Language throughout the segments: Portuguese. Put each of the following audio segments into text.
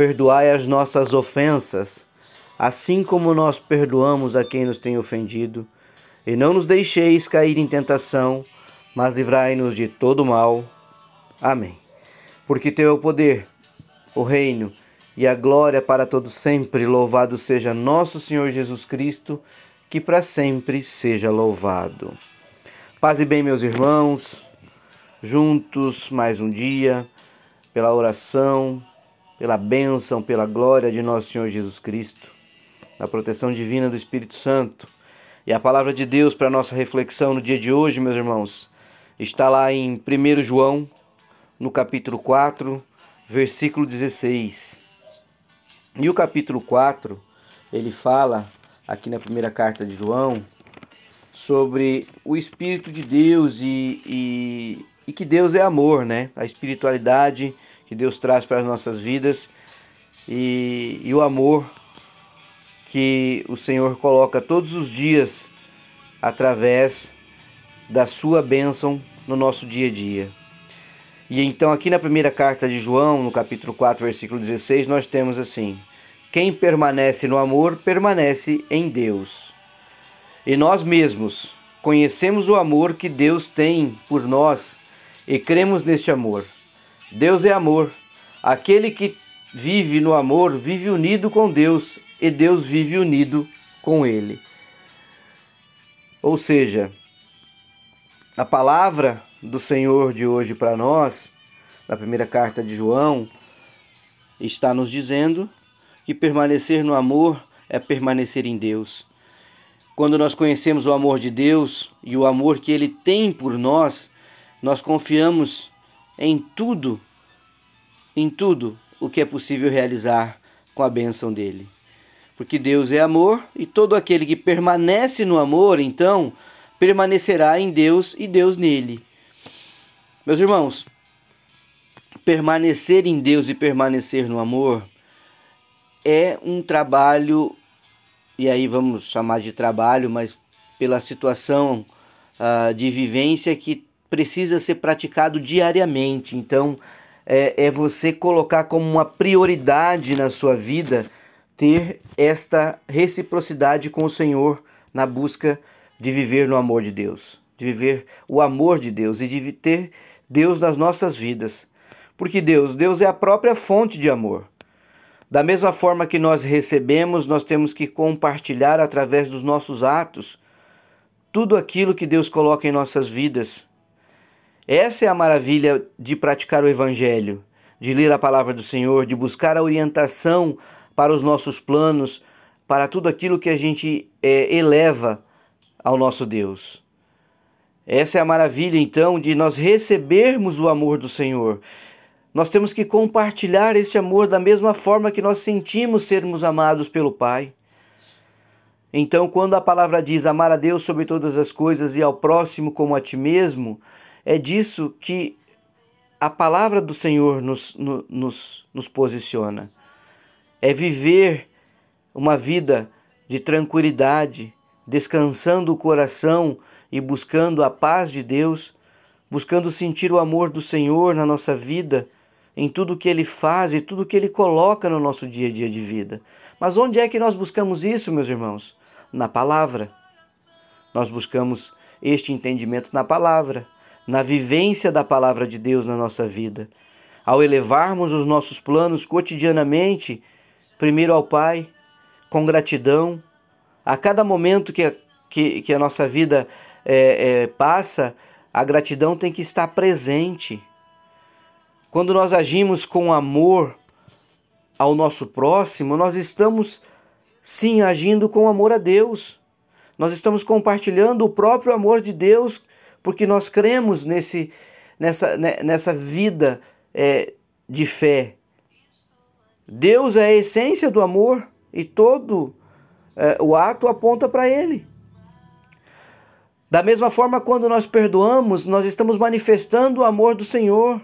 Perdoai as nossas ofensas, assim como nós perdoamos a quem nos tem ofendido. E não nos deixeis cair em tentação, mas livrai-nos de todo mal. Amém. Porque teu é o poder, o reino e a glória para todo sempre. Louvado seja nosso Senhor Jesus Cristo, que para sempre seja louvado. Paz e bem, meus irmãos, juntos mais um dia, pela oração, pela bênção, pela glória de nosso Senhor Jesus Cristo, na proteção divina do Espírito Santo. E a palavra de Deus para nossa reflexão no dia de hoje, meus irmãos, está lá em 1 João, no capítulo 4, versículo 16. E o capítulo 4, ele fala, aqui na primeira carta de João, sobre o Espírito de Deus e, e, e que Deus é amor, né? A espiritualidade que Deus traz para as nossas vidas e, e o amor que o Senhor coloca todos os dias através da sua bênção no nosso dia a dia. E então, aqui na primeira carta de João, no capítulo 4, versículo 16, nós temos assim: Quem permanece no amor, permanece em Deus. E nós mesmos conhecemos o amor que Deus tem por nós e cremos neste amor. Deus é amor. Aquele que vive no amor vive unido com Deus e Deus vive unido com ele. Ou seja, a palavra do Senhor de hoje para nós, na primeira carta de João, está nos dizendo que permanecer no amor é permanecer em Deus. Quando nós conhecemos o amor de Deus e o amor que Ele tem por nós, nós confiamos em tudo, em tudo o que é possível realizar com a bênção dele. Porque Deus é amor e todo aquele que permanece no amor, então, permanecerá em Deus e Deus nele. Meus irmãos, permanecer em Deus e permanecer no amor é um trabalho, e aí vamos chamar de trabalho, mas pela situação uh, de vivência que precisa ser praticado diariamente. Então, é, é você colocar como uma prioridade na sua vida ter esta reciprocidade com o Senhor na busca de viver no amor de Deus, de viver o amor de Deus e de ter Deus nas nossas vidas. Porque Deus, Deus é a própria fonte de amor. Da mesma forma que nós recebemos, nós temos que compartilhar através dos nossos atos tudo aquilo que Deus coloca em nossas vidas. Essa é a maravilha de praticar o Evangelho, de ler a palavra do Senhor, de buscar a orientação para os nossos planos, para tudo aquilo que a gente é, eleva ao nosso Deus. Essa é a maravilha, então, de nós recebermos o amor do Senhor. Nós temos que compartilhar este amor da mesma forma que nós sentimos sermos amados pelo Pai. Então, quando a palavra diz amar a Deus sobre todas as coisas e ao próximo como a ti mesmo, é disso que a palavra do Senhor nos, nos, nos posiciona. É viver uma vida de tranquilidade, descansando o coração e buscando a paz de Deus, buscando sentir o amor do Senhor na nossa vida, em tudo que Ele faz e tudo que Ele coloca no nosso dia a dia de vida. Mas onde é que nós buscamos isso, meus irmãos? Na palavra. Nós buscamos este entendimento na palavra na vivência da palavra de Deus na nossa vida. Ao elevarmos os nossos planos cotidianamente, primeiro ao Pai, com gratidão, a cada momento que a, que, que a nossa vida é, é, passa, a gratidão tem que estar presente. Quando nós agimos com amor ao nosso próximo, nós estamos sim agindo com amor a Deus. Nós estamos compartilhando o próprio amor de Deus porque nós cremos nesse, nessa, né, nessa vida é, de fé. Deus é a essência do amor e todo é, o ato aponta para Ele. Da mesma forma, quando nós perdoamos, nós estamos manifestando o amor do Senhor.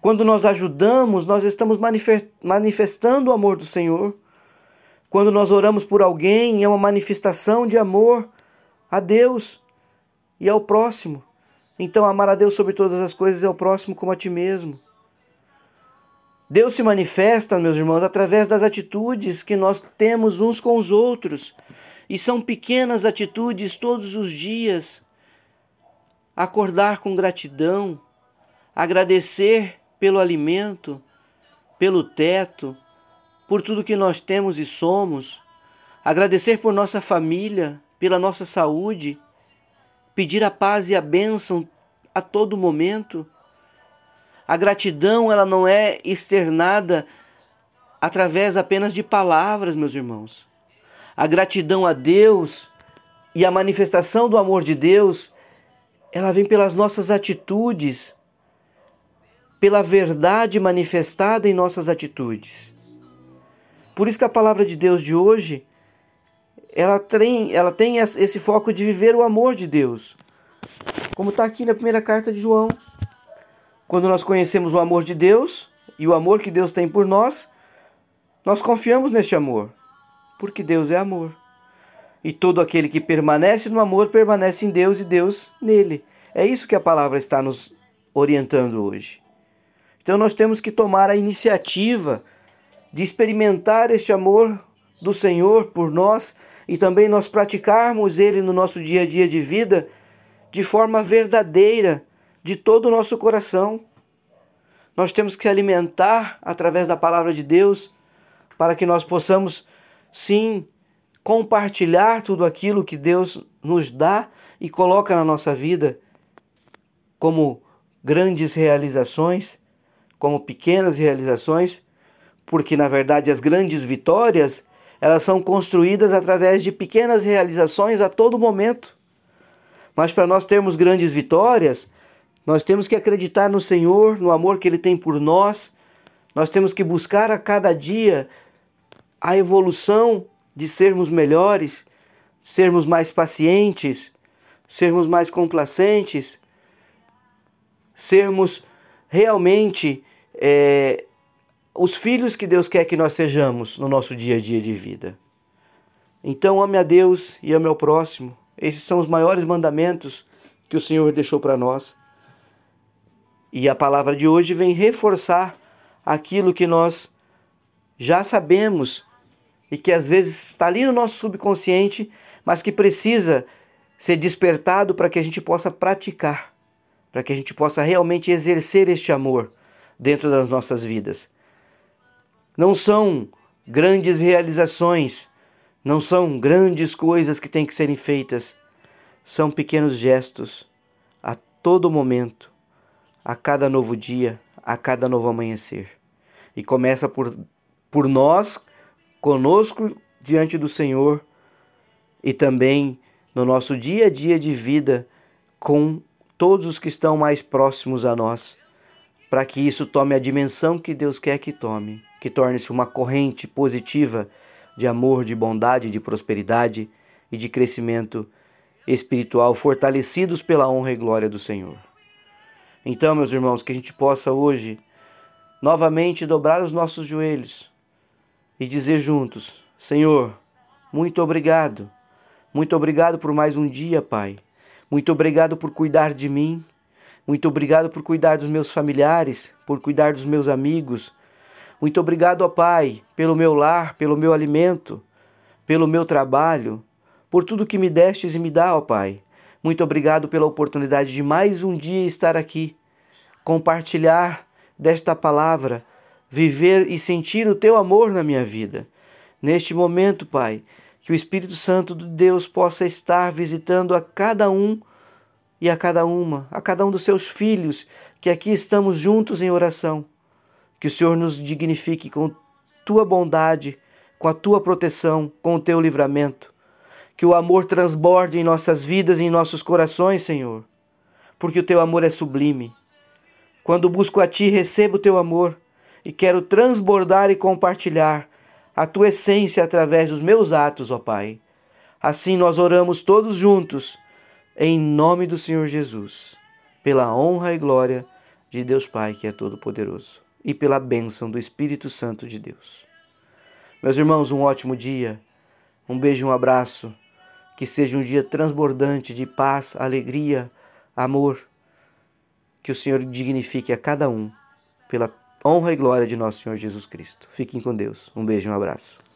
Quando nós ajudamos, nós estamos manifestando o amor do Senhor. Quando nós oramos por alguém, é uma manifestação de amor a Deus e ao próximo. Então, amar a Deus sobre todas as coisas é o próximo como a ti mesmo. Deus se manifesta, meus irmãos, através das atitudes que nós temos uns com os outros. E são pequenas atitudes todos os dias. Acordar com gratidão, agradecer pelo alimento, pelo teto, por tudo que nós temos e somos, agradecer por nossa família, pela nossa saúde, pedir a paz e a bênção a todo momento. A gratidão, ela não é externada através apenas de palavras, meus irmãos. A gratidão a Deus e a manifestação do amor de Deus, ela vem pelas nossas atitudes, pela verdade manifestada em nossas atitudes. Por isso que a palavra de Deus de hoje, ela tem, ela tem esse foco de viver o amor de Deus. Como está aqui na primeira carta de João. Quando nós conhecemos o amor de Deus e o amor que Deus tem por nós, nós confiamos neste amor, porque Deus é amor. E todo aquele que permanece no amor permanece em Deus e Deus nele. É isso que a palavra está nos orientando hoje. Então nós temos que tomar a iniciativa de experimentar este amor do Senhor por nós e também nós praticarmos ele no nosso dia a dia de vida de forma verdadeira, de todo o nosso coração. Nós temos que se alimentar através da palavra de Deus para que nós possamos, sim, compartilhar tudo aquilo que Deus nos dá e coloca na nossa vida como grandes realizações, como pequenas realizações, porque na verdade as grandes vitórias, elas são construídas através de pequenas realizações a todo momento. Mas para nós termos grandes vitórias, nós temos que acreditar no Senhor, no amor que Ele tem por nós. Nós temos que buscar a cada dia a evolução de sermos melhores, sermos mais pacientes, sermos mais complacentes, sermos realmente é, os filhos que Deus quer que nós sejamos no nosso dia a dia de vida. Então, ame a Deus e ame ao próximo. Esses são os maiores mandamentos que o Senhor deixou para nós. E a palavra de hoje vem reforçar aquilo que nós já sabemos e que às vezes está ali no nosso subconsciente, mas que precisa ser despertado para que a gente possa praticar, para que a gente possa realmente exercer este amor dentro das nossas vidas. Não são grandes realizações não são grandes coisas que têm que serem feitas, são pequenos gestos a todo momento, a cada novo dia, a cada novo amanhecer. E começa por, por nós, conosco diante do Senhor e também no nosso dia a dia de vida com todos os que estão mais próximos a nós, para que isso tome a dimensão que Deus quer que tome, que torne-se uma corrente positiva de amor, de bondade, de prosperidade e de crescimento espiritual, fortalecidos pela honra e glória do Senhor. Então, meus irmãos, que a gente possa hoje novamente dobrar os nossos joelhos e dizer juntos: Senhor, muito obrigado. Muito obrigado por mais um dia, Pai. Muito obrigado por cuidar de mim. Muito obrigado por cuidar dos meus familiares, por cuidar dos meus amigos, muito obrigado, ó Pai, pelo meu lar, pelo meu alimento, pelo meu trabalho, por tudo que me destes e me dá, ó Pai. Muito obrigado pela oportunidade de mais um dia estar aqui, compartilhar desta palavra, viver e sentir o teu amor na minha vida. Neste momento, Pai, que o Espírito Santo de Deus possa estar visitando a cada um e a cada uma, a cada um dos seus filhos, que aqui estamos juntos em oração. Que o Senhor nos dignifique com tua bondade, com a tua proteção, com o teu livramento. Que o amor transborde em nossas vidas e em nossos corações, Senhor, porque o teu amor é sublime. Quando busco a ti, recebo o teu amor, e quero transbordar e compartilhar a tua essência através dos meus atos, ó Pai. Assim nós oramos todos juntos, em nome do Senhor Jesus, pela honra e glória de Deus Pai, que é todo-poderoso, e pela bênção do Espírito Santo de Deus. Meus irmãos, um ótimo dia, um beijo, um abraço, que seja um dia transbordante de paz, alegria, amor, que o Senhor dignifique a cada um pela honra e glória de nosso Senhor Jesus Cristo. Fiquem com Deus. Um beijo um abraço.